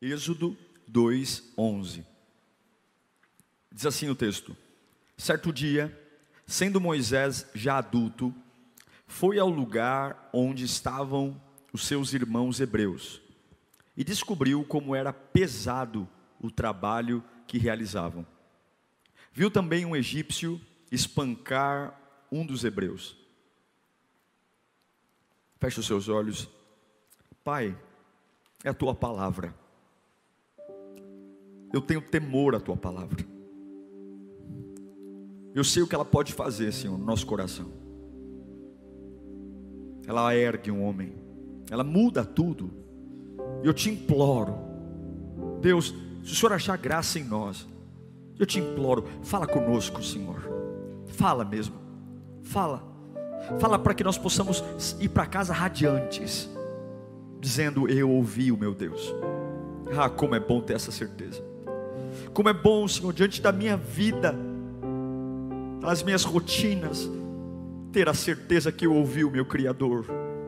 Êxodo 2:11. Diz assim o texto: Certo dia, sendo Moisés já adulto, foi ao lugar onde estavam os seus irmãos hebreus e descobriu como era pesado o trabalho que realizavam. Viu também um egípcio espancar um dos hebreus. Feche os seus olhos. Pai, é a tua palavra. Eu tenho temor à tua palavra. Eu sei o que ela pode fazer, Senhor, no nosso coração. Ela ergue um homem ela muda tudo. Eu te imploro, Deus, se o Senhor achar graça em nós, eu te imploro, fala conosco, Senhor. Fala mesmo. Fala. Fala para que nós possamos ir para casa radiantes, dizendo: Eu ouvi o meu Deus. Ah, como é bom ter essa certeza. Como é bom, Senhor, diante da minha vida, das minhas rotinas, ter a certeza que eu ouvi o meu Criador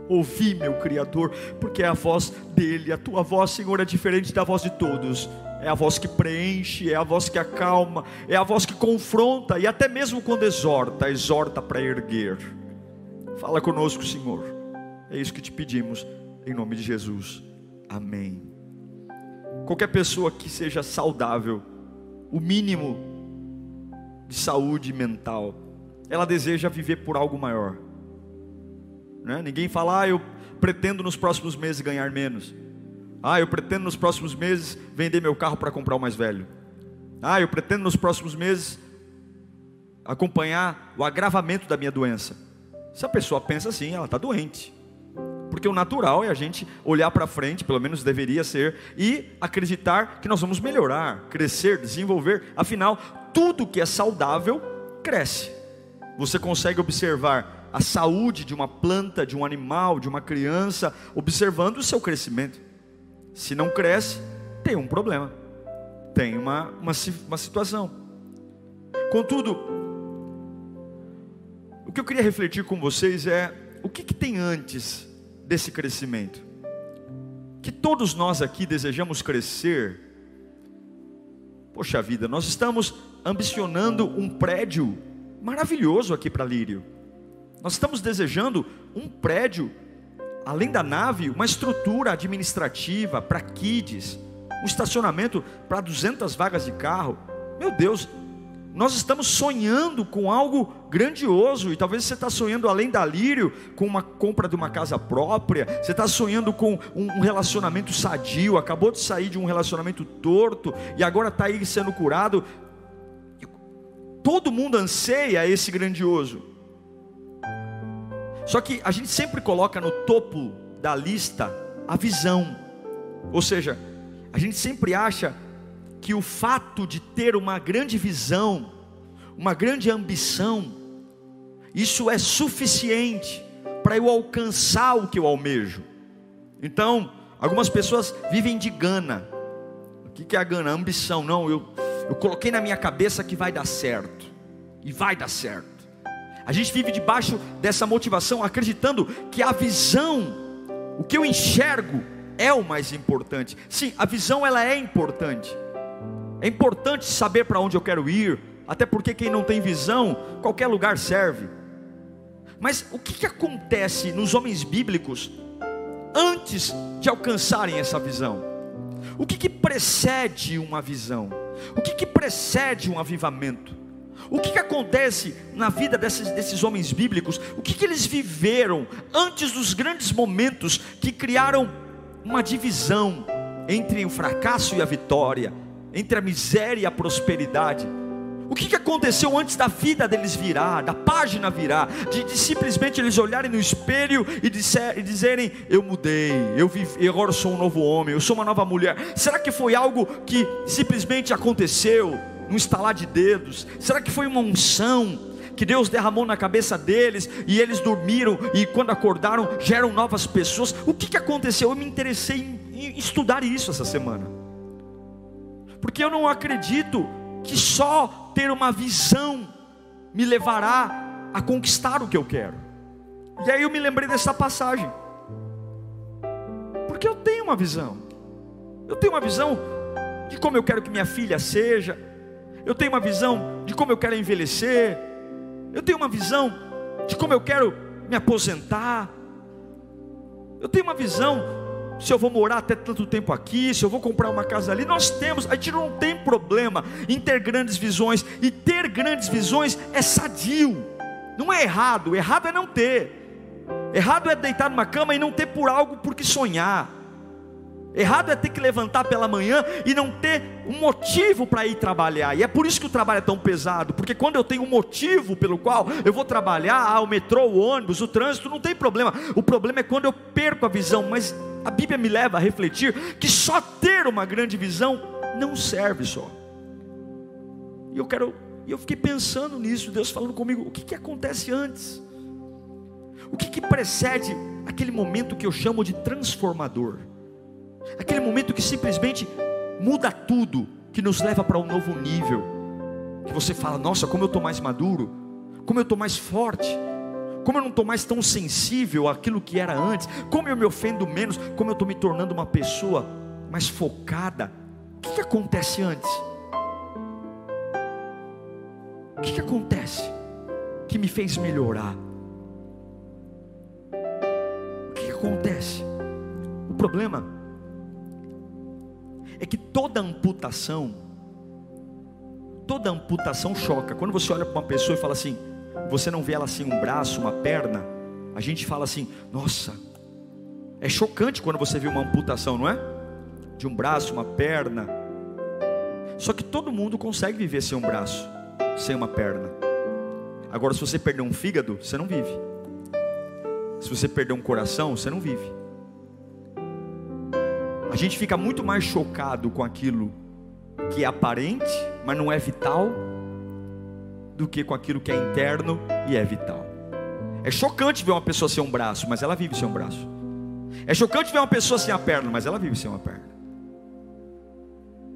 ouvi meu Criador, porque é a voz dele, a tua voz, Senhor, é diferente da voz de todos. É a voz que preenche, é a voz que acalma, é a voz que confronta e até mesmo quando exorta, exorta para erguer. Fala conosco, Senhor. É isso que te pedimos, em nome de Jesus. Amém. Qualquer pessoa que seja saudável, o mínimo de saúde mental, ela deseja viver por algo maior. Né? Ninguém fala, ah, eu pretendo nos próximos meses ganhar menos. Ah, eu pretendo nos próximos meses vender meu carro para comprar o mais velho. Ah, eu pretendo nos próximos meses acompanhar o agravamento da minha doença. Se a pessoa pensa assim, ela está doente. Porque o natural é a gente olhar para frente, pelo menos deveria ser, e acreditar que nós vamos melhorar, crescer, desenvolver. Afinal, tudo que é saudável cresce. Você consegue observar a saúde de uma planta, de um animal, de uma criança, observando o seu crescimento. Se não cresce, tem um problema, tem uma, uma, uma situação. Contudo, o que eu queria refletir com vocês é o que, que tem antes desse crescimento? Que todos nós aqui desejamos crescer. Poxa vida, nós estamos ambicionando um prédio maravilhoso aqui para Lírio. Nós estamos desejando um prédio, além da nave, uma estrutura administrativa para kids, um estacionamento para 200 vagas de carro. Meu Deus, nós estamos sonhando com algo grandioso, e talvez você está sonhando além da lírio, com uma compra de uma casa própria, você está sonhando com um relacionamento sadio, acabou de sair de um relacionamento torto, e agora está aí sendo curado. Todo mundo anseia esse grandioso. Só que a gente sempre coloca no topo da lista a visão. Ou seja, a gente sempre acha que o fato de ter uma grande visão, uma grande ambição, isso é suficiente para eu alcançar o que eu almejo. Então, algumas pessoas vivem de gana. O que é a gana? A ambição. Não, eu, eu coloquei na minha cabeça que vai dar certo. E vai dar certo. A gente vive debaixo dessa motivação, acreditando que a visão, o que eu enxergo, é o mais importante. Sim, a visão ela é importante. É importante saber para onde eu quero ir, até porque quem não tem visão, qualquer lugar serve. Mas o que, que acontece nos homens bíblicos antes de alcançarem essa visão? O que, que precede uma visão? O que, que precede um avivamento? O que, que acontece na vida desses, desses homens bíblicos? O que, que eles viveram antes dos grandes momentos que criaram uma divisão entre o fracasso e a vitória, entre a miséria e a prosperidade? O que, aconteceu antes da vida deles virar, da página virar, de, de simplesmente eles olharem no espelho e, disser, e dizerem: Eu mudei, eu vivi, agora eu sou um novo homem, eu sou uma nova mulher. Será que foi algo que simplesmente aconteceu, num estalar de dedos? Será que foi uma unção? que Deus derramou na cabeça deles e eles dormiram e quando acordaram já eram novas pessoas. O que, que aconteceu? Eu me interessei em, em estudar isso essa semana, porque eu não acredito que só ter uma visão me levará a conquistar o que eu quero. E aí eu me lembrei dessa passagem, porque eu tenho uma visão, eu tenho uma visão de como eu quero que minha filha seja, eu tenho uma visão de como eu quero envelhecer, eu tenho uma visão de como eu quero me aposentar, eu tenho uma visão se eu vou morar até tanto tempo aqui, se eu vou comprar uma casa ali, nós temos, a gente não tem problema em ter grandes visões, e ter grandes visões é sadio, não é errado, errado é não ter, errado é deitar numa cama e não ter por algo por que sonhar, Errado é ter que levantar pela manhã e não ter um motivo para ir trabalhar. E é por isso que o trabalho é tão pesado, porque quando eu tenho um motivo pelo qual eu vou trabalhar, ah, o metrô, o ônibus, o trânsito, não tem problema. O problema é quando eu perco a visão, mas a Bíblia me leva a refletir que só ter uma grande visão não serve só. E eu quero, eu fiquei pensando nisso, Deus falando comigo, o que, que acontece antes? O que, que precede aquele momento que eu chamo de transformador? Aquele momento que simplesmente muda tudo, que nos leva para um novo nível. Que você fala: Nossa, como eu estou mais maduro, como eu estou mais forte, como eu não estou mais tão sensível àquilo que era antes, como eu me ofendo menos, como eu estou me tornando uma pessoa mais focada. O que, que acontece antes? O que, que acontece que me fez melhorar? O que, que acontece? O problema é que toda amputação, toda amputação choca. Quando você olha para uma pessoa e fala assim, você não vê ela assim um braço, uma perna, a gente fala assim, nossa, é chocante quando você vê uma amputação, não é? De um braço, uma perna. Só que todo mundo consegue viver sem um braço, sem uma perna. Agora, se você perder um fígado, você não vive. Se você perder um coração, você não vive. A gente fica muito mais chocado com aquilo que é aparente, mas não é vital, do que com aquilo que é interno e é vital. É chocante ver uma pessoa sem um braço, mas ela vive sem um braço. É chocante ver uma pessoa sem a perna, mas ela vive sem uma perna.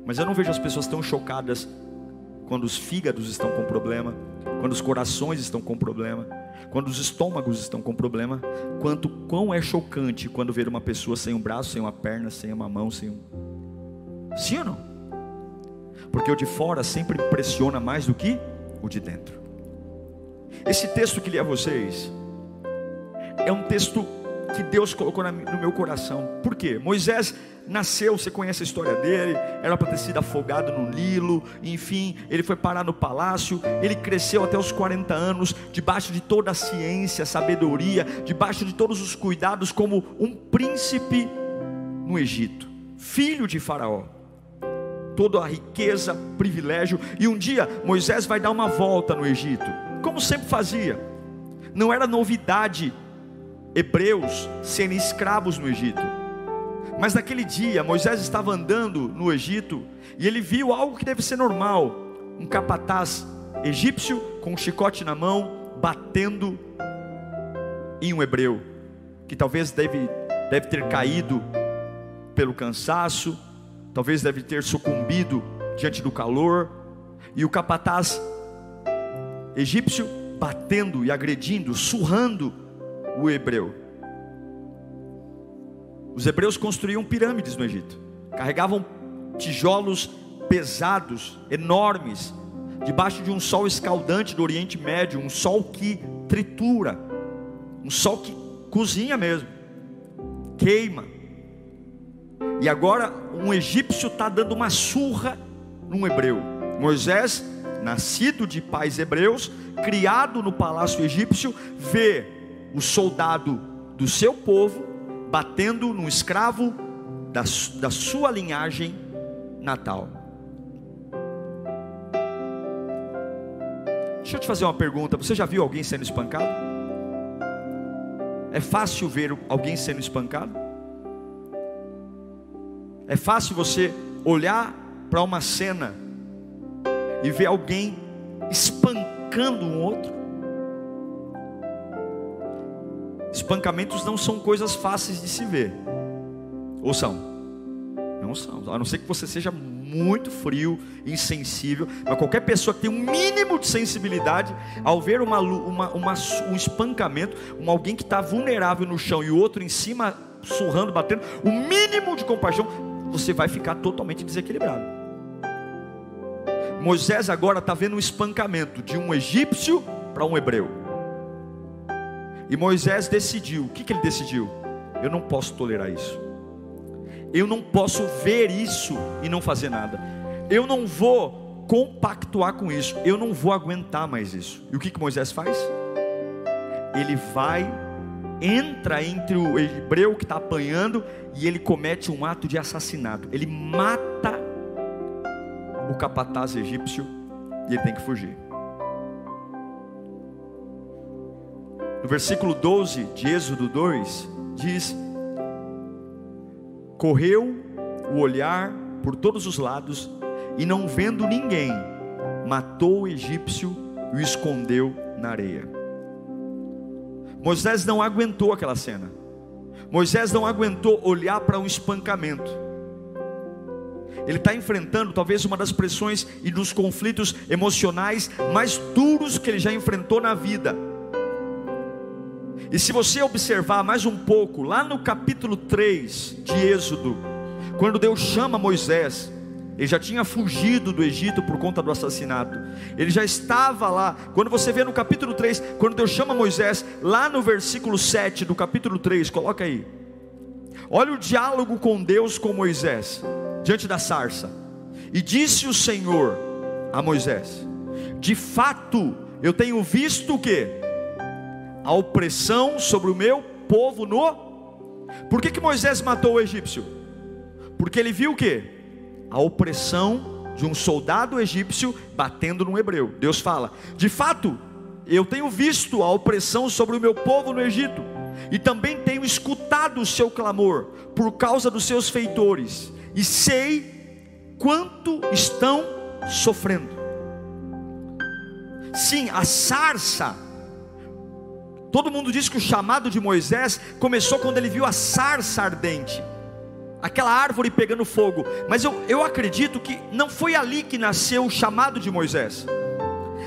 Mas eu não vejo as pessoas tão chocadas quando os fígados estão com problema, quando os corações estão com problema, quando os estômagos estão com problema, quanto quão é chocante quando ver uma pessoa sem um braço, sem uma perna, sem uma mão, sem um. Sim ou não? Porque o de fora sempre impressiona mais do que o de dentro. Esse texto que li a vocês é um texto que Deus colocou no meu coração. Por quê? Moisés nasceu, você conhece a história dele, era para ter sido afogado no Nilo, enfim, ele foi parar no palácio, ele cresceu até os 40 anos, debaixo de toda a ciência, sabedoria, debaixo de todos os cuidados, como um príncipe no Egito, filho de Faraó. Toda a riqueza, privilégio, e um dia Moisés vai dar uma volta no Egito, como sempre fazia, não era novidade hebreus serem escravos no Egito. Mas naquele dia, Moisés estava andando no Egito e ele viu algo que deve ser normal: um capataz egípcio com um chicote na mão, batendo em um hebreu, que talvez deve, deve ter caído pelo cansaço, talvez deve ter sucumbido diante do calor, e o capataz egípcio batendo e agredindo, surrando o hebreu. Os hebreus construíam pirâmides no Egito, carregavam tijolos pesados, enormes, debaixo de um sol escaldante do Oriente Médio, um sol que tritura, um sol que cozinha mesmo, queima. E agora um egípcio está dando uma surra num hebreu. Moisés, nascido de pais hebreus, criado no palácio egípcio, vê o soldado do seu povo batendo no escravo da, da sua linhagem natal. Deixa eu te fazer uma pergunta: você já viu alguém sendo espancado? É fácil ver alguém sendo espancado? É fácil você olhar para uma cena e ver alguém espancando um outro? Espancamentos não são coisas fáceis de se ver, ou são? Não são, a não ser que você seja muito frio, insensível, mas qualquer pessoa que tem um mínimo de sensibilidade, ao ver uma, uma, uma um espancamento, um, alguém que está vulnerável no chão e o outro em cima, surrando, batendo, o mínimo de compaixão, você vai ficar totalmente desequilibrado. Moisés agora está vendo um espancamento de um egípcio para um hebreu. E Moisés decidiu, o que, que ele decidiu? Eu não posso tolerar isso. Eu não posso ver isso e não fazer nada. Eu não vou compactuar com isso. Eu não vou aguentar mais isso. E o que, que Moisés faz? Ele vai, entra entre o hebreu que está apanhando e ele comete um ato de assassinato. Ele mata o capataz egípcio e ele tem que fugir. No versículo 12 de Êxodo 2, diz: Correu o olhar por todos os lados e não vendo ninguém, matou o egípcio e o escondeu na areia. Moisés não aguentou aquela cena. Moisés não aguentou olhar para um espancamento. Ele está enfrentando talvez uma das pressões e dos conflitos emocionais mais duros que ele já enfrentou na vida. E se você observar mais um pouco, lá no capítulo 3 de Êxodo, quando Deus chama Moisés, ele já tinha fugido do Egito por conta do assassinato. Ele já estava lá. Quando você vê no capítulo 3, quando Deus chama Moisés, lá no versículo 7 do capítulo 3, coloca aí. Olha o diálogo com Deus com Moisés, diante da sarça. E disse o Senhor a Moisés: De fato, eu tenho visto o que? A opressão sobre o meu povo no. Por que, que Moisés matou o egípcio? Porque ele viu o que? A opressão de um soldado egípcio batendo no hebreu. Deus fala: de fato, eu tenho visto a opressão sobre o meu povo no Egito, e também tenho escutado o seu clamor por causa dos seus feitores, e sei quanto estão sofrendo. Sim, a sarça Todo mundo diz que o chamado de Moisés começou quando ele viu a sarça ardente, aquela árvore pegando fogo. Mas eu, eu acredito que não foi ali que nasceu o chamado de Moisés.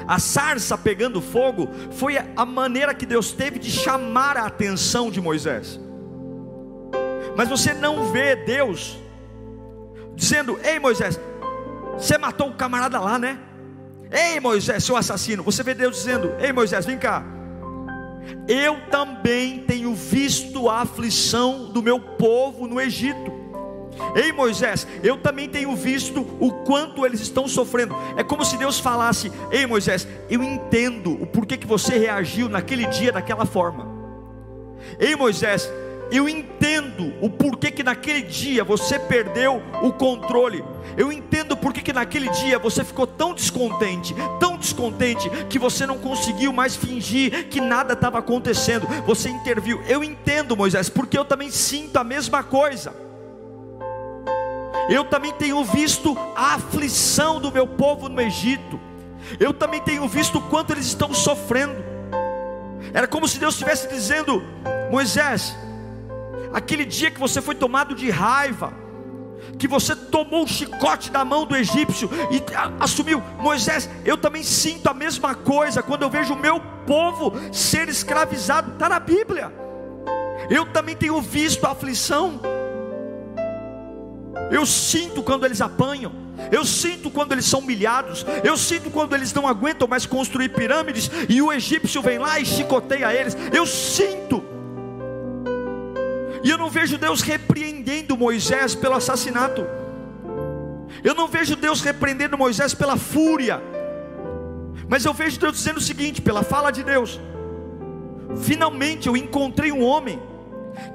A sarça pegando fogo foi a maneira que Deus teve de chamar a atenção de Moisés. Mas você não vê Deus dizendo: Ei Moisés, você matou o camarada lá, né? Ei Moisés, seu assassino. Você vê Deus dizendo: Ei Moisés, vem cá eu também tenho visto a aflição do meu povo no Egito. Ei Moisés, eu também tenho visto o quanto eles estão sofrendo. É como se Deus falasse: Ei Moisés, eu entendo o porquê que você reagiu naquele dia daquela forma. Ei Moisés, eu entendo o porquê que naquele dia você perdeu o controle. Eu entendo porquê que naquele dia você ficou tão descontente, tão descontente, que você não conseguiu mais fingir que nada estava acontecendo. Você interviu. Eu entendo, Moisés, porque eu também sinto a mesma coisa. Eu também tenho visto a aflição do meu povo no Egito. Eu também tenho visto o quanto eles estão sofrendo. Era como se Deus estivesse dizendo: Moisés, aquele dia que você foi tomado de raiva, que você tomou o chicote da mão do egípcio e assumiu, Moisés, eu também sinto a mesma coisa quando eu vejo o meu povo ser escravizado, está na Bíblia. Eu também tenho visto a aflição. Eu sinto quando eles apanham, eu sinto quando eles são humilhados, eu sinto quando eles não aguentam mais construir pirâmides e o egípcio vem lá e chicoteia eles. Eu sinto. E eu não vejo Deus repreendendo Moisés pelo assassinato. Eu não vejo Deus repreendendo Moisés pela fúria. Mas eu vejo Deus dizendo o seguinte, pela fala de Deus: Finalmente eu encontrei um homem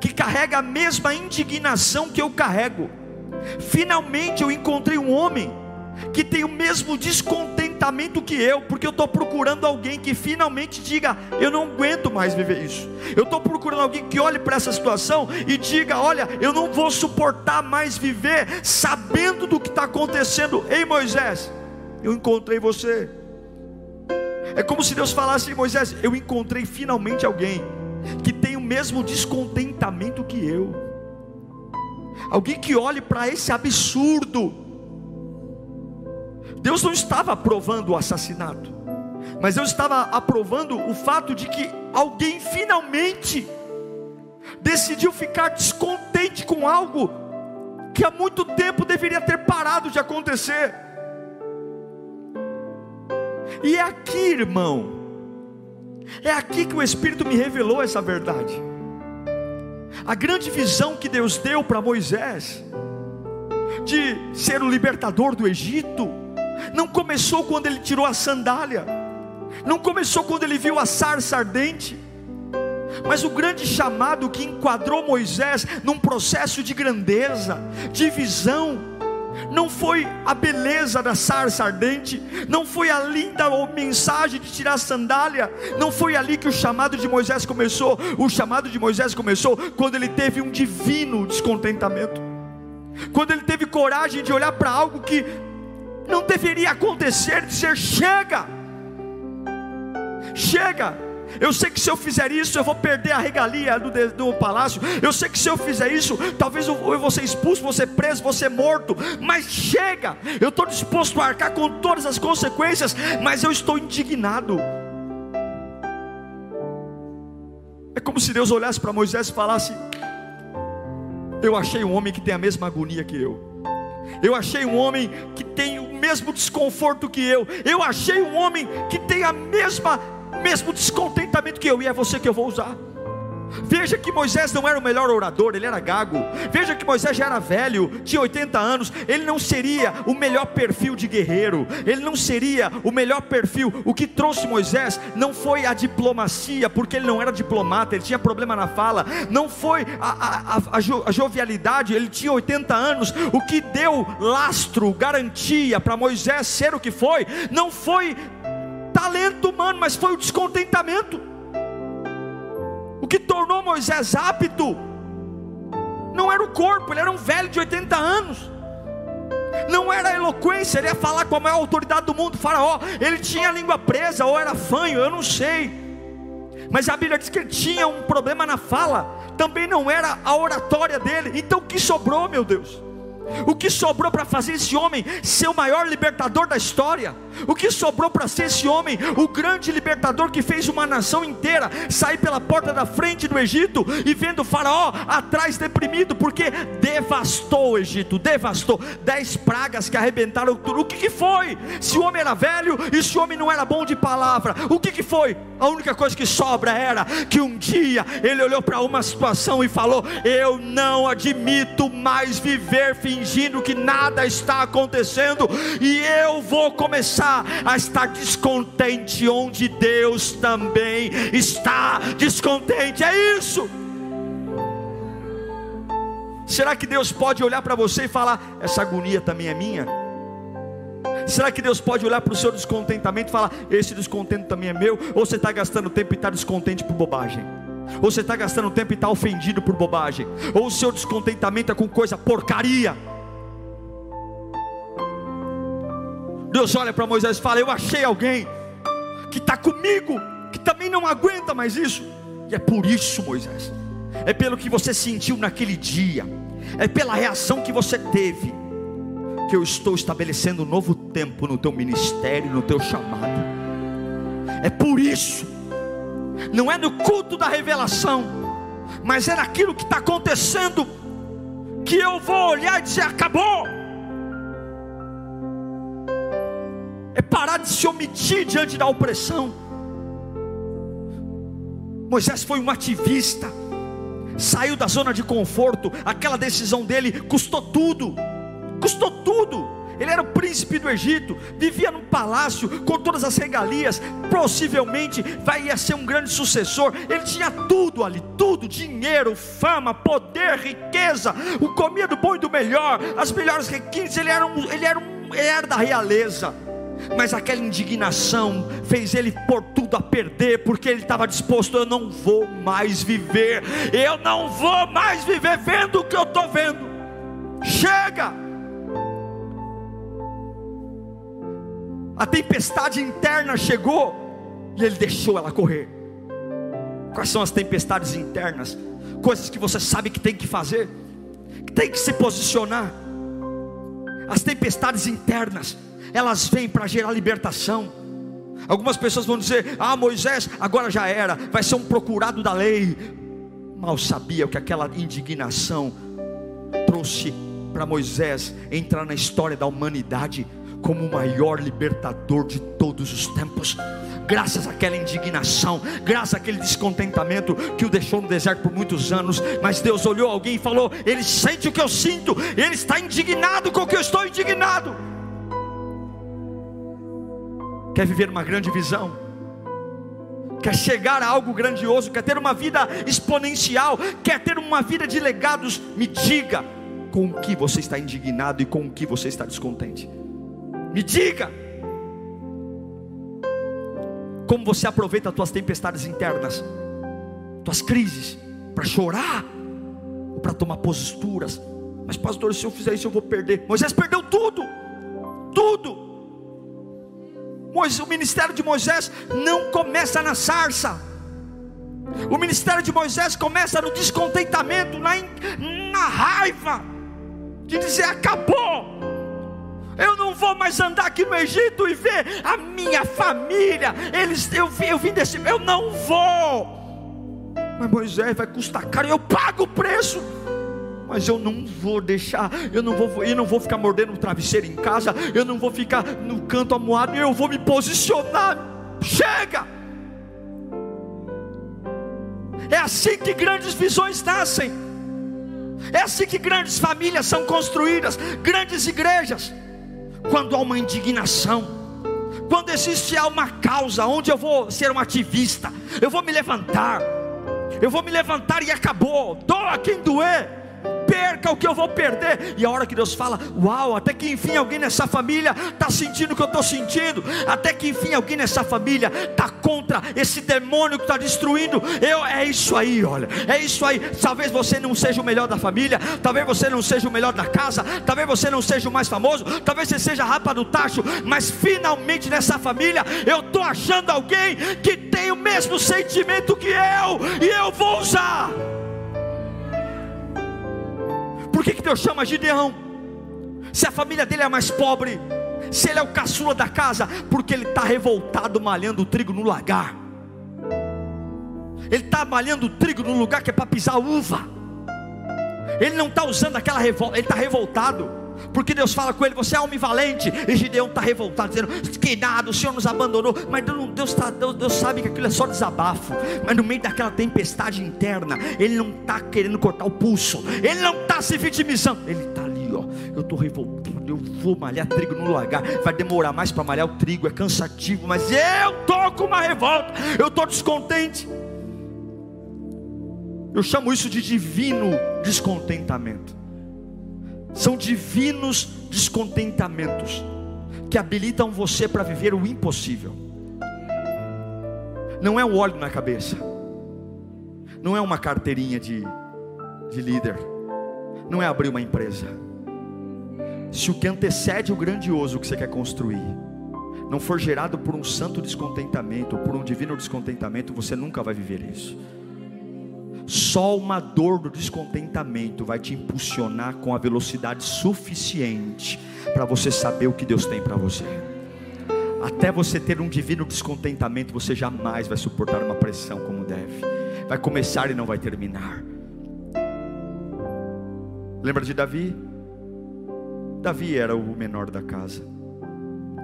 que carrega a mesma indignação que eu carrego. Finalmente eu encontrei um homem que tem o mesmo descontentamento descontentamento que eu, porque eu estou procurando alguém que finalmente diga: eu não aguento mais viver isso. Eu estou procurando alguém que olhe para essa situação e diga: olha, eu não vou suportar mais viver sabendo do que está acontecendo. Ei Moisés, eu encontrei você. É como se Deus falasse: Moisés, eu encontrei finalmente alguém que tem o mesmo descontentamento que eu. Alguém que olhe para esse absurdo Deus não estava aprovando o assassinato, mas Deus estava aprovando o fato de que alguém finalmente decidiu ficar descontente com algo que há muito tempo deveria ter parado de acontecer. E é aqui, irmão, é aqui que o Espírito me revelou essa verdade. A grande visão que Deus deu para Moisés, de ser o libertador do Egito, não começou quando ele tirou a sandália, não começou quando ele viu a sarça ardente, mas o grande chamado que enquadrou Moisés num processo de grandeza, de visão, não foi a beleza da sarça ardente, não foi a linda mensagem de tirar a sandália, não foi ali que o chamado de Moisés começou. O chamado de Moisés começou quando ele teve um divino descontentamento, quando ele teve coragem de olhar para algo que não deveria acontecer, dizer: chega, chega. Eu sei que se eu fizer isso, eu vou perder a regalia do, do palácio. Eu sei que se eu fizer isso, talvez eu, eu vou ser expulso, vou ser preso, vou ser morto. Mas chega, eu estou disposto a arcar com todas as consequências, mas eu estou indignado. É como se Deus olhasse para Moisés e falasse: Eu achei um homem que tem a mesma agonia que eu. Eu achei um homem que tem mesmo desconforto que eu. Eu achei um homem que tem a mesma mesmo descontentamento que eu, e é você que eu vou usar. Veja que Moisés não era o melhor orador, ele era gago. Veja que Moisés já era velho, tinha 80 anos. Ele não seria o melhor perfil de guerreiro, ele não seria o melhor perfil. O que trouxe Moisés não foi a diplomacia, porque ele não era diplomata, ele tinha problema na fala. Não foi a, a, a, a jovialidade, ele tinha 80 anos. O que deu lastro, garantia para Moisés ser o que foi, não foi talento humano, mas foi o descontentamento. O que tornou Moisés apto não era o corpo, ele era um velho de 80 anos. Não era a eloquência, ele ia falar com a maior autoridade do mundo, faraó. Ele tinha a língua presa, ou era fanho, eu não sei. Mas a Bíblia diz que ele tinha um problema na fala, também não era a oratória dele. Então o que sobrou, meu Deus? O que sobrou para fazer esse homem ser o maior libertador da história? O que sobrou para ser esse homem, o grande libertador que fez uma nação inteira sair pela porta da frente do Egito e vendo o Faraó atrás deprimido, porque devastou o Egito, devastou. Dez pragas que arrebentaram tudo. O que, que foi? Se o homem era velho e se o homem não era bom de palavra, o que, que foi? A única coisa que sobra era que um dia ele olhou para uma situação e falou: Eu não admito mais viver fingindo que nada está acontecendo, e eu vou começar a estar descontente onde Deus também está descontente. É isso. Será que Deus pode olhar para você e falar: essa agonia também é minha? Será que Deus pode olhar para o seu descontentamento e falar: esse descontento também é meu? Ou você está gastando tempo e está descontente por bobagem? Ou você está gastando tempo e está ofendido por bobagem? Ou o seu descontentamento é com coisa porcaria? Deus olha para Moisés e fala: Eu achei alguém que está comigo, que também não aguenta mais isso. E é por isso, Moisés, é pelo que você sentiu naquele dia, é pela reação que você teve, que eu estou estabelecendo um novo tempo no teu ministério, no teu chamado. É por isso, não é no culto da revelação, mas é naquilo que está acontecendo, que eu vou olhar e dizer: acabou é parar de se omitir diante da opressão. Moisés foi um ativista, saiu da zona de conforto, aquela decisão dele custou tudo, custou tudo. Ele era o príncipe do Egito, vivia num palácio com todas as regalias, possivelmente vai ia ser um grande sucessor. Ele tinha tudo ali, tudo: dinheiro, fama, poder, riqueza, o comia do bom e do melhor, as melhores requintes. Ele era um, ele era um, era da realeza. mas aquela indignação fez ele pôr tudo a perder, porque ele estava disposto: eu não vou mais viver, eu não vou mais viver vendo o que eu estou vendo. Chega! A tempestade interna chegou e ele deixou ela correr. Quais são as tempestades internas? Coisas que você sabe que tem que fazer, que tem que se posicionar. As tempestades internas elas vêm para gerar libertação. Algumas pessoas vão dizer: Ah, Moisés, agora já era, vai ser um procurado da lei. Mal sabia que aquela indignação trouxe para Moisés entrar na história da humanidade como o maior libertador de todos os tempos. Graças àquela indignação, graças àquele descontentamento que o deixou no deserto por muitos anos, mas Deus olhou alguém e falou: Ele sente o que eu sinto, ele está indignado com o que eu estou indignado. Quer viver uma grande visão, quer chegar a algo grandioso, quer ter uma vida exponencial, quer ter uma vida de legados, me diga com o que você está indignado e com o que você está descontente. Me diga como você aproveita as tuas tempestades internas, tuas crises, para chorar ou para tomar posturas. Mas pastor, se eu fizer isso eu vou perder. Moisés perdeu tudo, tudo o ministério de Moisés não começa na sarça. O ministério de Moisés começa no descontentamento, na, na raiva, de dizer: acabou. Eu não vou mais andar aqui no Egito e ver a minha família. Eles, eu, eu vim desse, eu não vou. Mas Moisés vai custar caro, eu pago o preço mas eu não vou deixar, eu não vou, eu não vou ficar mordendo o travesseiro em casa, eu não vou ficar no canto amuado, eu vou me posicionar. Chega! É assim que grandes visões nascem. É assim que grandes famílias são construídas, grandes igrejas. Quando há uma indignação, quando existe uma causa onde eu vou ser um ativista, eu vou me levantar, eu vou me levantar e acabou. Doa quem doer perca o que eu vou perder. E a hora que Deus fala, uau, até que enfim alguém nessa família está sentindo o que eu estou sentindo, até que enfim alguém nessa família está contra esse demônio que está destruindo. Eu, é isso aí, olha, é isso aí. Talvez você não seja o melhor da família, talvez você não seja o melhor da casa, talvez você não seja o mais famoso, talvez você seja a rapa do tacho, mas finalmente nessa família eu estou achando alguém que tem o mesmo sentimento que eu, e eu vou usar. Por que, que Deus chama Gideão? Se a família dele é mais pobre, se ele é o caçula da casa, porque ele está revoltado malhando o trigo no lagar. Ele está malhando o trigo no lugar que é para pisar uva. Ele não está usando aquela revolta, ele está revoltado. Porque Deus fala com ele, você é homem valente. E Gideão está revoltado, dizendo: Que nada, o Senhor nos abandonou. Mas Deus, tá, Deus, Deus sabe que aquilo é só desabafo. Mas no meio daquela tempestade interna, ele não está querendo cortar o pulso, ele não está se vitimizando, ele está ali, ó. Eu estou revoltado, eu vou malhar trigo no lagar. Vai demorar mais para malhar o trigo, é cansativo, mas eu estou com uma revolta, eu estou descontente. Eu chamo isso de divino descontentamento. São divinos descontentamentos que habilitam você para viver o impossível. Não é um óleo na cabeça, não é uma carteirinha de, de líder, não é abrir uma empresa. Se o que antecede o grandioso que você quer construir não for gerado por um santo descontentamento, por um divino descontentamento, você nunca vai viver isso. Só uma dor do descontentamento vai te impulsionar com a velocidade suficiente para você saber o que Deus tem para você. Até você ter um divino descontentamento, você jamais vai suportar uma pressão como deve. Vai começar e não vai terminar. Lembra de Davi? Davi era o menor da casa.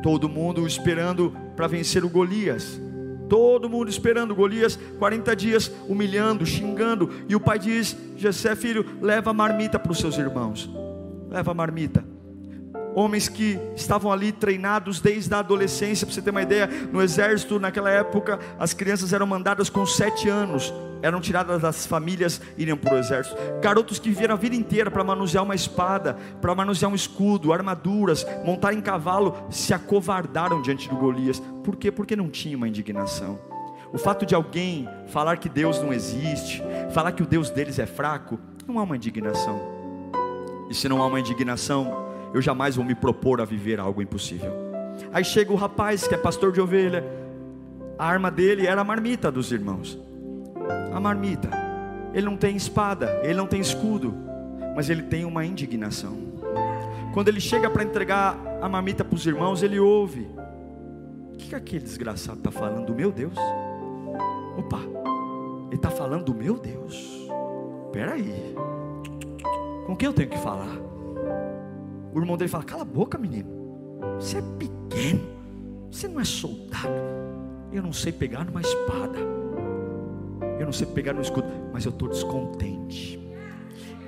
Todo mundo esperando para vencer o Golias. Todo mundo esperando Golias, 40 dias humilhando, xingando. E o pai diz: Jessé, filho, leva a marmita para os seus irmãos. Leva a marmita. Homens que estavam ali treinados desde a adolescência, para você ter uma ideia, no exército naquela época, as crianças eram mandadas com sete anos eram tiradas das famílias e iriam para o exército. Garotos que viveram a vida inteira para manusear uma espada, para manusear um escudo, armaduras, montar em cavalo, se acovardaram diante do Golias. Por quê? Porque não tinha uma indignação. O fato de alguém falar que Deus não existe, falar que o Deus deles é fraco, não há uma indignação. E se não há uma indignação, eu jamais vou me propor a viver algo impossível. Aí chega o rapaz que é pastor de ovelha, a arma dele era a marmita dos irmãos. A marmita. Ele não tem espada, ele não tem escudo, mas ele tem uma indignação. Quando ele chega para entregar a marmita para os irmãos, ele ouve: O que, que aquele desgraçado está falando do meu Deus? Opa, ele está falando do meu Deus. Espera aí, com quem eu tenho que falar? O irmão dele fala: Cala a boca, menino. Você é pequeno. Você não é soldado. Eu não sei pegar numa espada. Eu não sei pegar no escudo. Mas eu estou descontente.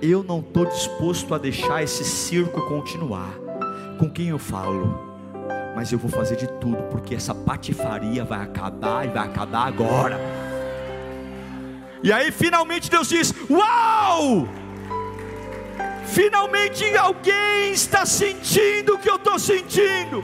Eu não estou disposto a deixar esse circo continuar. Com quem eu falo? Mas eu vou fazer de tudo, porque essa patifaria vai acabar e vai acabar agora. E aí finalmente Deus diz: Uau! Finalmente alguém está sentindo o que eu estou sentindo.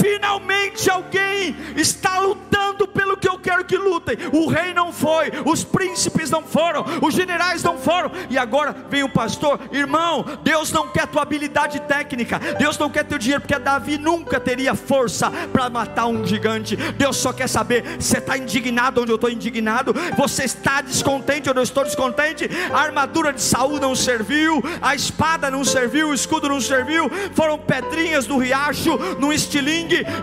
Finalmente alguém está lutando pelo que eu quero que lutem. O rei não foi, os príncipes não foram, os generais não foram. E agora vem o pastor, irmão. Deus não quer tua habilidade técnica, Deus não quer teu dinheiro, porque Davi nunca teria força para matar um gigante. Deus só quer saber: você está indignado onde eu estou indignado? Você está descontente onde eu estou descontente? A armadura de Saul não serviu, a espada não serviu, o escudo não serviu, foram pedrinhas do riacho, num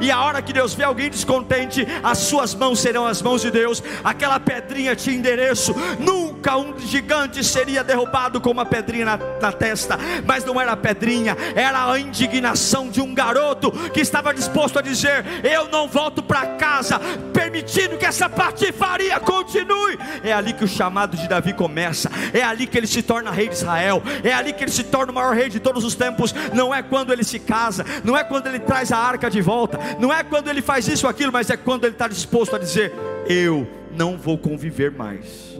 e a hora que Deus vê alguém descontente, as suas mãos serão as mãos de Deus. Aquela pedrinha tinha endereço. Nunca um gigante seria derrubado com uma pedrinha na, na testa, mas não era pedrinha, era a indignação de um garoto que estava disposto a dizer: Eu não volto para casa, permitindo que essa patifaria continue. É ali que o chamado de Davi começa, é ali que ele se torna rei de Israel, é ali que ele se torna o maior rei de todos os tempos. Não é quando ele se casa, não é quando ele traz a arca de volta. Não é quando ele faz isso ou aquilo, mas é quando ele está disposto a dizer: Eu não vou conviver mais.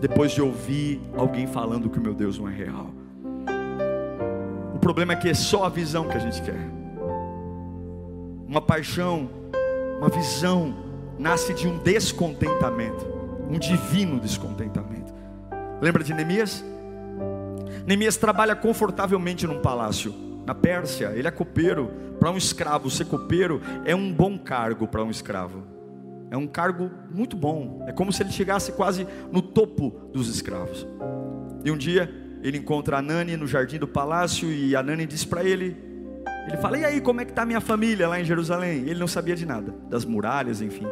Depois de ouvir alguém falando que o meu Deus não é real. O problema é que é só a visão que a gente quer. Uma paixão, uma visão, nasce de um descontentamento, um divino descontentamento. Lembra de Neemias? Neemias trabalha confortavelmente num palácio na Pérsia, ele é copeiro. Para um escravo ser copeiro é um bom cargo para um escravo. É um cargo muito bom. É como se ele chegasse quase no topo dos escravos. E um dia ele encontra Anani no jardim do palácio e Anani diz para ele, ele fala: "E aí, como é que está minha família lá em Jerusalém?" Ele não sabia de nada, das muralhas, enfim.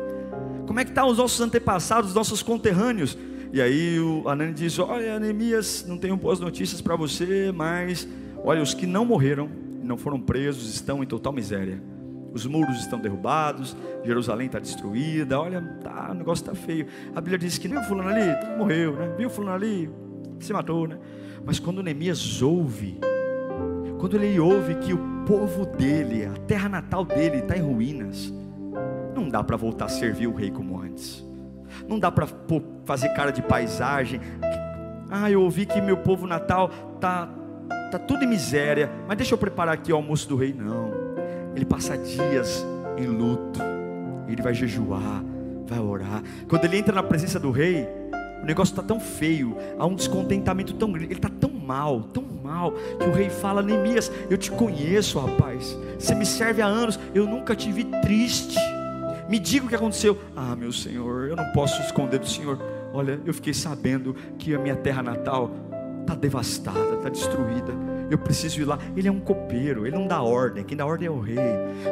Como é que tá os nossos antepassados, os nossos conterrâneos? E aí o Anani diz: "Olha, Neemias, não tenho boas notícias para você, mas Olha, os que não morreram, não foram presos, estão em total miséria. Os muros estão derrubados, Jerusalém está destruída. Olha, tá, o negócio está feio. A Bíblia diz que viu fulano ali, morreu, né? Viu fulano ali, se matou, né? Mas quando Neemias ouve, quando ele ouve que o povo dele, a terra natal dele está em ruínas, não dá para voltar a servir o rei como antes. Não dá para fazer cara de paisagem. Ah, eu ouvi que meu povo natal está está tudo em miséria, mas deixa eu preparar aqui o almoço do rei. Não, ele passa dias em luto, ele vai jejuar, vai orar. Quando ele entra na presença do rei, o negócio está tão feio, há um descontentamento tão grande, ele está tão mal, tão mal, que o rei fala: Neemias, eu te conheço, rapaz, você me serve há anos, eu nunca te vi triste. Me diga o que aconteceu. Ah, meu senhor, eu não posso esconder do senhor. Olha, eu fiquei sabendo que a minha terra natal está devastada, está destruída. Eu preciso ir lá. Ele é um copeiro, ele não dá ordem, quem dá ordem é o rei.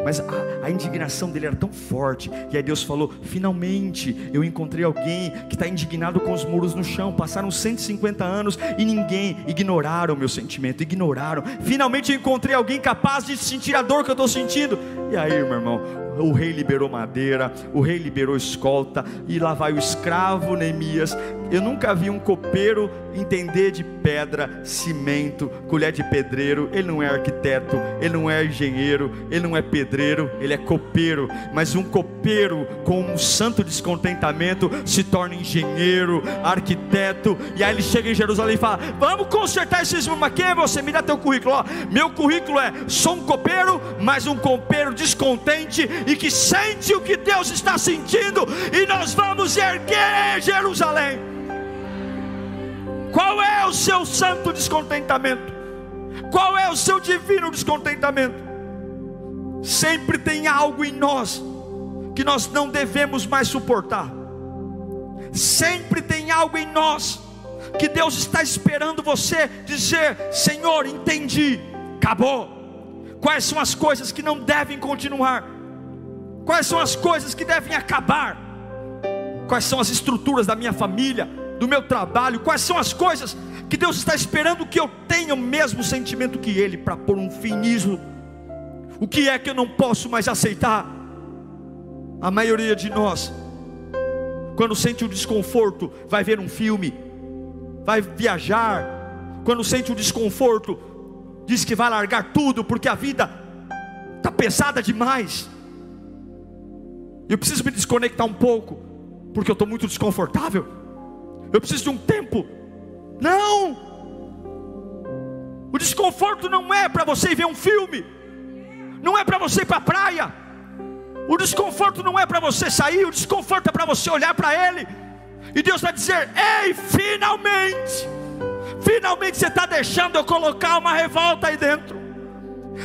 Mas a, a indignação dele era tão forte. E aí Deus falou: finalmente eu encontrei alguém que está indignado com os muros no chão. Passaram 150 anos e ninguém ignoraram o meu sentimento, ignoraram. Finalmente eu encontrei alguém capaz de sentir a dor que eu estou sentindo. E aí, meu irmão, o rei liberou madeira, o rei liberou escolta, e lá vai o escravo Neemias Eu nunca vi um copeiro entender de pedra, cimento, colher de pedreiro. Ele não é arquiteto, ele não é engenheiro, ele não é pedreiro, ele é copeiro. Mas um copeiro com um santo descontentamento se torna engenheiro, arquiteto. E aí ele chega em Jerusalém e fala: Vamos consertar esses aqui. Você me dá teu currículo. Ó, meu currículo é: sou um copeiro, mas um copeiro descontente e que sente o que Deus está sentindo. E nós vamos erguer Jerusalém. Qual é o seu santo descontentamento? Qual é o seu divino descontentamento? Sempre tem algo em nós que nós não devemos mais suportar. Sempre tem algo em nós que Deus está esperando você dizer: Senhor, entendi, acabou. Quais são as coisas que não devem continuar? Quais são as coisas que devem acabar? Quais são as estruturas da minha família? Do meu trabalho, quais são as coisas que Deus está esperando que eu tenha o mesmo sentimento que Ele para pôr um fim nisso. O que é que eu não posso mais aceitar? A maioria de nós, quando sente o desconforto, vai ver um filme, vai viajar, quando sente o desconforto, diz que vai largar tudo porque a vida está pesada demais. Eu preciso me desconectar um pouco, porque eu estou muito desconfortável eu preciso de um tempo. Não! O desconforto não é para você ver um filme, não é para você ir para a praia, o desconforto não é para você sair, o desconforto é para você olhar para Ele, e Deus vai dizer: Ei, finalmente, finalmente você está deixando eu colocar uma revolta aí dentro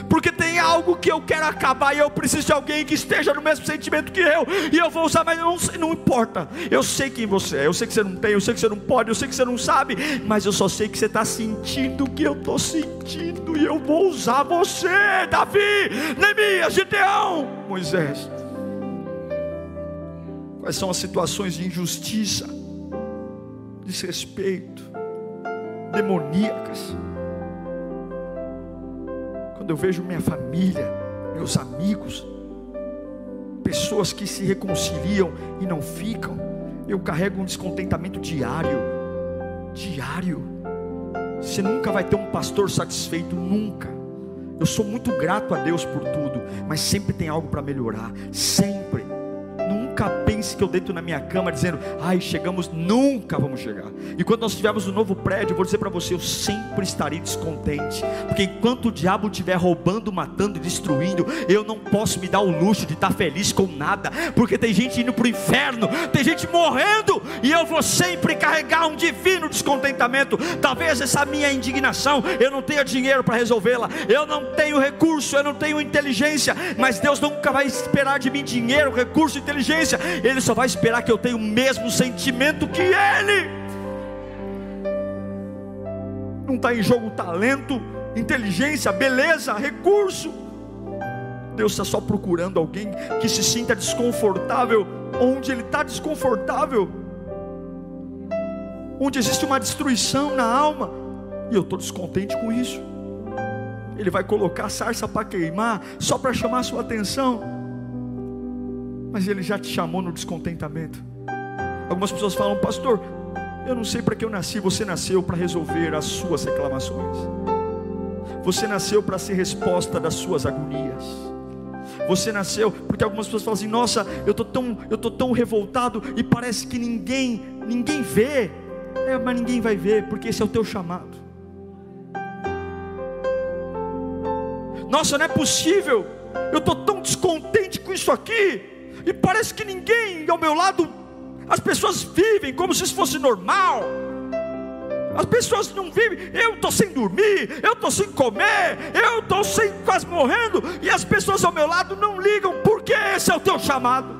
porque tem algo que eu quero acabar e eu preciso de alguém que esteja no mesmo sentimento que eu, e eu vou usar, mas não, não importa. Eu sei quem você é, eu sei que você não tem, eu sei que você não pode, eu sei que você não sabe, mas eu só sei que você está sentindo o que eu estou sentindo, e eu vou usar você, Davi, Neemias, Gideão, Moisés. Quais são as situações de injustiça, desrespeito, demoníacas? Quando eu vejo minha família, meus amigos, pessoas que se reconciliam e não ficam, eu carrego um descontentamento diário. Diário. Você nunca vai ter um pastor satisfeito, nunca. Eu sou muito grato a Deus por tudo, mas sempre tem algo para melhorar. Sempre. Nunca pense que eu deito na minha cama dizendo, ai, chegamos, nunca vamos chegar. E quando nós estivermos no novo prédio, eu vou dizer para você, eu sempre estarei descontente, porque enquanto o diabo estiver roubando, matando e destruindo, eu não posso me dar o luxo de estar feliz com nada, porque tem gente indo para o inferno, tem gente morrendo, e eu vou sempre carregar um divino descontentamento. Talvez essa minha indignação, eu não tenha dinheiro para resolvê-la, eu não tenho recurso, eu não tenho inteligência, mas Deus nunca vai esperar de mim dinheiro, recurso, inteligência inteligência, Ele só vai esperar que eu tenha o mesmo sentimento que Ele. Não está em jogo talento, inteligência, beleza, recurso. Deus está só procurando alguém que se sinta desconfortável onde Ele está desconfortável, onde existe uma destruição na alma, e eu estou descontente com isso. Ele vai colocar sarça para queimar, só para chamar sua atenção mas Ele já te chamou no descontentamento. Algumas pessoas falam, pastor, eu não sei para que eu nasci. Você nasceu para resolver as suas reclamações. Você nasceu para ser resposta das suas agonias. Você nasceu porque algumas pessoas falam assim: Nossa, eu tô tão, eu tô tão revoltado e parece que ninguém, ninguém vê. É, mas ninguém vai ver porque esse é o teu chamado. Nossa, não é possível. Eu tô tão descontente com isso aqui e parece que ninguém ao meu lado, as pessoas vivem como se isso fosse normal. As pessoas não vivem, eu estou sem dormir, eu estou sem comer, eu estou sem quase morrendo, e as pessoas ao meu lado não ligam, porque esse é o teu chamado.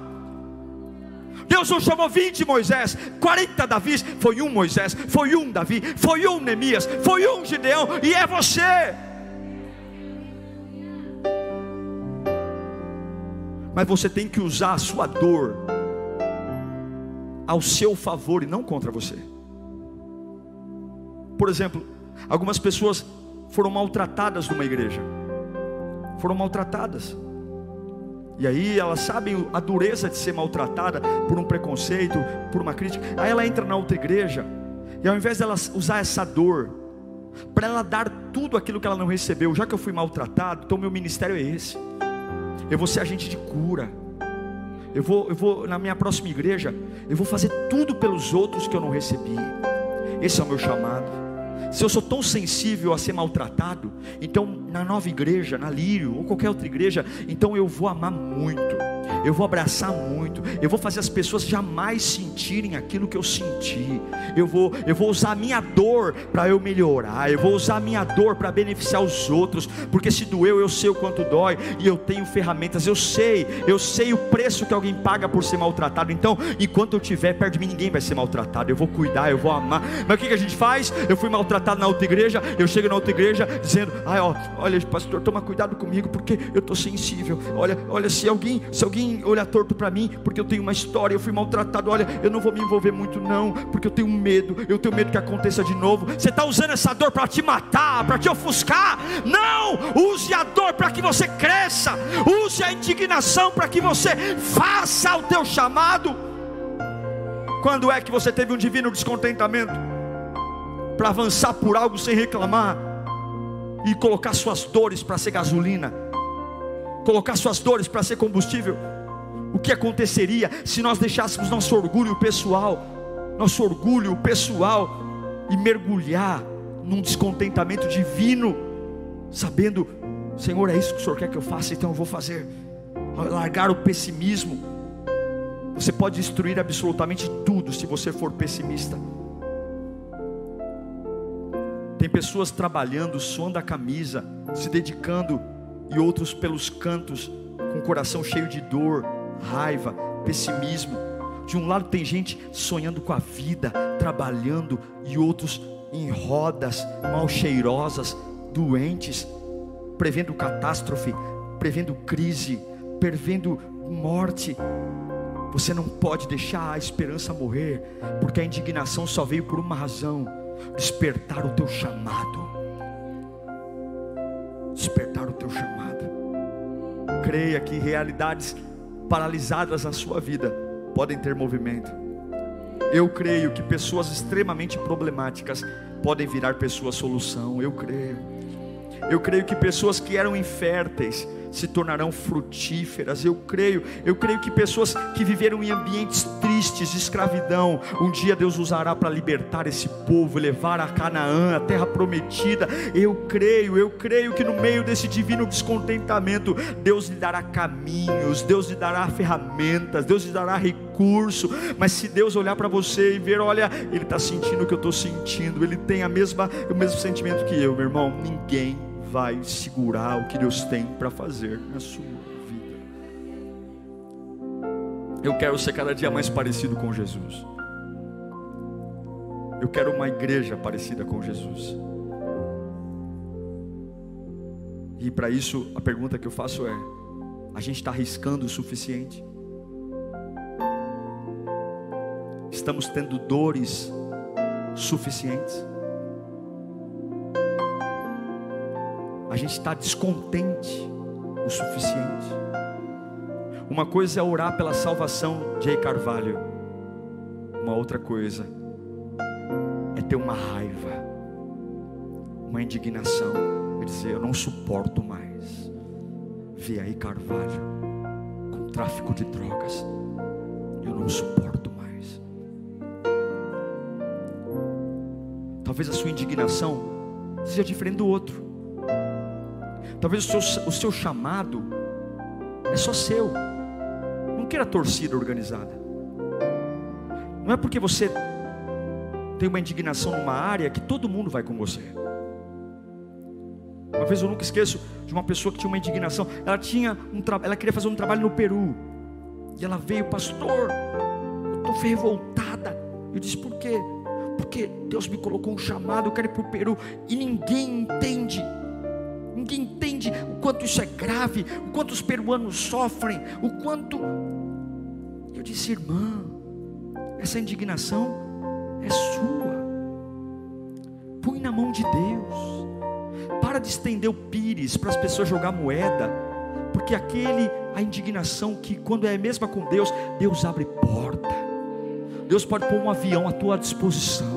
Deus não chamou 20 Moisés, 40 Davis, foi um Moisés, foi um Davi, foi um Neemias, foi um Gideão, e é você. Mas você tem que usar a sua dor ao seu favor e não contra você. Por exemplo, algumas pessoas foram maltratadas numa igreja, foram maltratadas, E aí ela sabe a dureza de ser maltratada por um preconceito, por uma crítica. Aí ela entra na outra igreja, e ao invés dela usar essa dor, para ela dar tudo aquilo que ela não recebeu, já que eu fui maltratado, então meu ministério é esse. Eu vou ser agente de cura. Eu vou, eu vou na minha próxima igreja, eu vou fazer tudo pelos outros que eu não recebi. Esse é o meu chamado. Se eu sou tão sensível a ser maltratado, então na nova igreja, na Lírio ou qualquer outra igreja, então eu vou amar muito eu vou abraçar muito, eu vou fazer as pessoas jamais sentirem aquilo que eu senti. Eu vou, eu vou usar a minha dor para eu melhorar, eu vou usar a minha dor para beneficiar os outros, porque se doeu, eu sei o quanto dói e eu tenho ferramentas, eu sei, eu sei o preço que alguém paga por ser maltratado. Então, enquanto eu estiver perto de mim, ninguém vai ser maltratado. Eu vou cuidar, eu vou amar. Mas o que, que a gente faz? Eu fui maltratado na outra igreja, eu chego na outra igreja dizendo: "Ai, ó, olha, pastor, toma cuidado comigo porque eu tô sensível. Olha, olha se alguém, se alguém olha torto para mim, porque eu tenho uma história, eu fui maltratado. Olha, eu não vou me envolver muito, não, porque eu tenho medo, eu tenho medo que aconteça de novo. Você está usando essa dor para te matar, para te ofuscar? Não! Use a dor para que você cresça, use a indignação para que você faça o teu chamado. Quando é que você teve um divino descontentamento para avançar por algo sem reclamar e colocar suas dores para ser gasolina? Colocar suas dores para ser combustível? O que aconteceria se nós deixássemos nosso orgulho pessoal, nosso orgulho pessoal, e mergulhar num descontentamento divino, sabendo, Senhor, é isso que o Senhor quer que eu faça, então eu vou fazer. Largar o pessimismo. Você pode destruir absolutamente tudo se você for pessimista. Tem pessoas trabalhando, suando a camisa, se dedicando, e outros pelos cantos, com o coração cheio de dor, raiva, pessimismo. De um lado tem gente sonhando com a vida, trabalhando, e outros em rodas, mal cheirosas, doentes, prevendo catástrofe, prevendo crise, prevendo morte. Você não pode deixar a esperança morrer, porque a indignação só veio por uma razão: despertar o teu chamado. Despertar o teu chamado. Creia que realidades paralisadas na sua vida podem ter movimento. Eu creio que pessoas extremamente problemáticas podem virar pessoas solução. Eu creio. Eu creio que pessoas que eram inférteis se tornarão frutíferas. Eu creio, eu creio que pessoas que viveram em ambientes tristes de escravidão, um dia Deus usará para libertar esse povo, levar a Canaã, a terra prometida. Eu creio, eu creio que no meio desse divino descontentamento, Deus lhe dará caminhos, Deus lhe dará ferramentas, Deus lhe dará recurso. Mas se Deus olhar para você e ver, olha, ele está sentindo o que eu estou sentindo, ele tem a mesma, o mesmo sentimento que eu, meu irmão. Ninguém vai segurar o que Deus tem para fazer na sua vida. Eu quero ser cada dia mais parecido com Jesus. Eu quero uma igreja parecida com Jesus. E para isso, a pergunta que eu faço é: a gente está arriscando o suficiente? Estamos tendo dores suficientes? A gente está descontente o suficiente. Uma coisa é orar pela salvação de Ei Carvalho, uma outra coisa é ter uma raiva, uma indignação, e dizer: Eu não suporto mais ver aí Carvalho com tráfico de drogas, eu não suporto mais. Talvez a sua indignação seja diferente do outro. Talvez o seu, o seu chamado é só seu. Não queira torcida organizada. Não é porque você tem uma indignação numa área que todo mundo vai com você. Uma vez eu nunca esqueço de uma pessoa que tinha uma indignação. Ela tinha um ela queria fazer um trabalho no Peru. E ela veio, pastor, eu estou revoltada. Eu disse, por quê? Porque Deus me colocou um chamado, eu quero ir para o Peru. E ninguém entende ninguém entende o quanto isso é grave, o quanto os peruanos sofrem, o quanto. Eu disse, irmã, essa indignação é sua. Põe na mão de Deus. Para de estender o pires para as pessoas jogar moeda, porque aquele a indignação que, quando é a mesma com Deus, Deus abre porta. Deus pode pôr um avião à tua disposição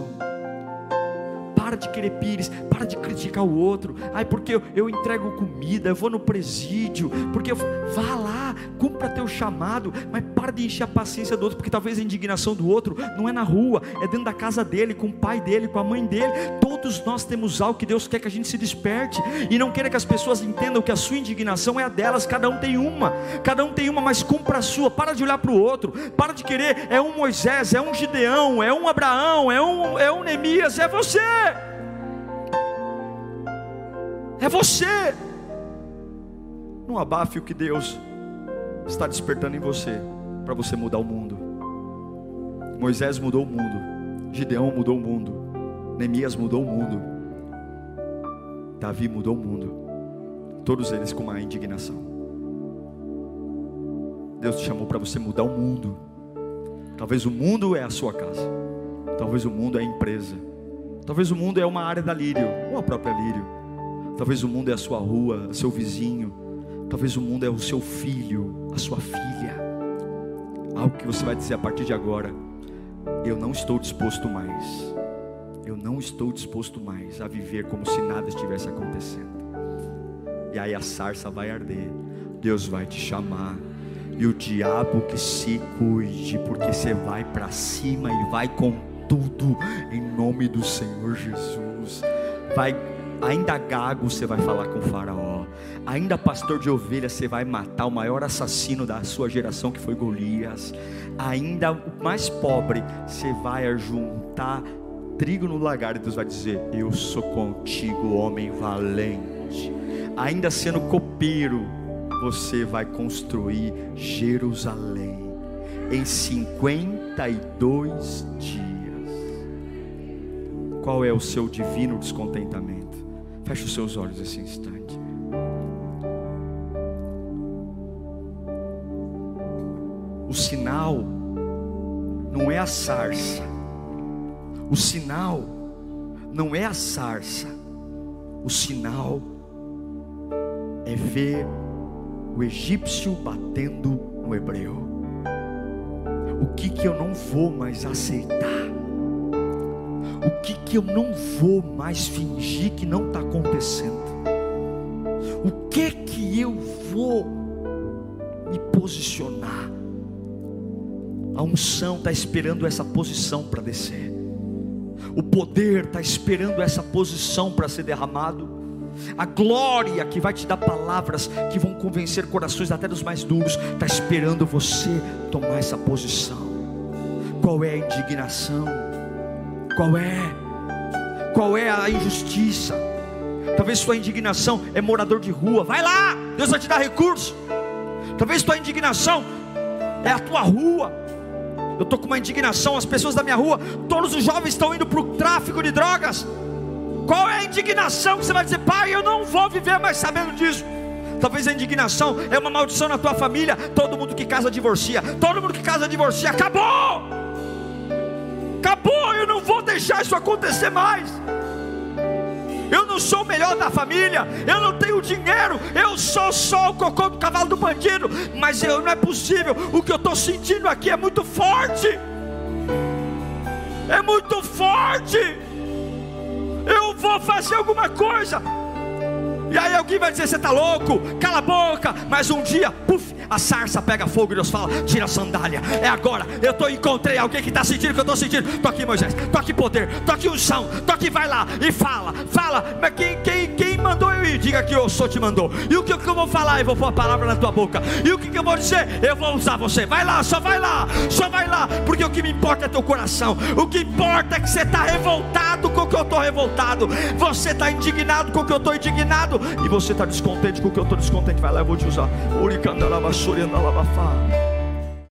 para de querer pires, para de criticar o outro. Ai, porque eu, eu entrego comida, eu vou no presídio, porque eu, vá lá, cumpra teu chamado, mas para de encher a paciência do outro, porque talvez a indignação do outro não é na rua, é dentro da casa dele, com o pai dele, com a mãe dele. Todos nós temos algo que Deus quer que a gente se desperte e não queira que as pessoas entendam que a sua indignação é a delas, cada um tem uma, cada um tem uma, mas cumpra a sua. Para de olhar para o outro, para de querer, é um Moisés, é um Gideão, é um Abraão, é um, é um Neemias, é você. É você. Não abafe o que Deus está despertando em você para você mudar o mundo. Moisés mudou o mundo, Gideão mudou o mundo, Neemias mudou o mundo, Davi mudou o mundo. Todos eles com uma indignação. Deus te chamou para você mudar o mundo. Talvez o mundo é a sua casa. Talvez o mundo é a empresa. Talvez o mundo é uma área da Lírio, ou a própria Lírio. Talvez o mundo é a sua rua, seu vizinho. Talvez o mundo é o seu filho, a sua filha. Algo que você vai dizer a partir de agora: eu não estou disposto mais. Eu não estou disposto mais a viver como se nada estivesse acontecendo. E aí a sarça vai arder. Deus vai te chamar. E o diabo que se cuide, porque você vai para cima e vai com tudo em nome do Senhor Jesus. Vai Ainda gago você vai falar com o Faraó. Ainda pastor de ovelhas você vai matar o maior assassino da sua geração que foi Golias. Ainda mais pobre você vai juntar trigo no lagar e Deus vai dizer: Eu sou contigo, homem valente. Ainda sendo copeiro, você vai construir Jerusalém em 52 dias. Qual é o seu divino descontentamento? Feche os seus olhos esse instante. O sinal não é a sarça. O sinal não é a sarça. O sinal é ver o egípcio batendo no hebreu. O que que eu não vou mais aceitar? O que, que eu não vou mais fingir que não está acontecendo, o que que eu vou me posicionar. A unção está esperando essa posição para descer, o poder está esperando essa posição para ser derramado. A glória que vai te dar palavras que vão convencer corações até dos mais duros, está esperando você tomar essa posição. Qual é a indignação? Qual é? Qual é a injustiça? Talvez sua indignação é morador de rua. Vai lá, Deus vai te dar recurso. Talvez sua indignação é a tua rua. Eu estou com uma indignação, as pessoas da minha rua, todos os jovens estão indo para o tráfico de drogas. Qual é a indignação que você vai dizer, pai, eu não vou viver mais sabendo disso? Talvez a indignação é uma maldição na tua família. Todo mundo que casa divorcia, todo mundo que casa divorcia, acabou acabou, eu não vou deixar isso acontecer mais. Eu não sou o melhor da família, eu não tenho dinheiro, eu sou só o cocô do cavalo do bandido, mas eu, não é possível, o que eu estou sentindo aqui é muito forte, é muito forte. Eu vou fazer alguma coisa, e aí alguém vai dizer: Você está louco? Cala a boca. Mas um dia, puf, a sarça pega fogo e Deus fala: Tira a sandália. É agora. Eu tô, encontrei alguém que está sentindo o que eu estou sentindo. Tô aqui, Moisés. Tô aqui, poder. Tô aqui, unção. Tô aqui, vai lá e fala. Fala. Mas quem, quem, quem mandou eu ir? Diga que eu sou te mandou. E o que, que eu vou falar? Eu vou pôr a palavra na tua boca. E o que, que eu vou dizer? Eu vou usar você. Vai lá, só vai lá. Só vai lá. Porque o que me importa é teu coração. O que importa é que você está revoltado com o que eu estou revoltado. Você está indignado com o que eu estou indignado e você está descontente com o que eu estou descontente, vai lá, eu vou te usar. Uricandalabasuriandalabafá.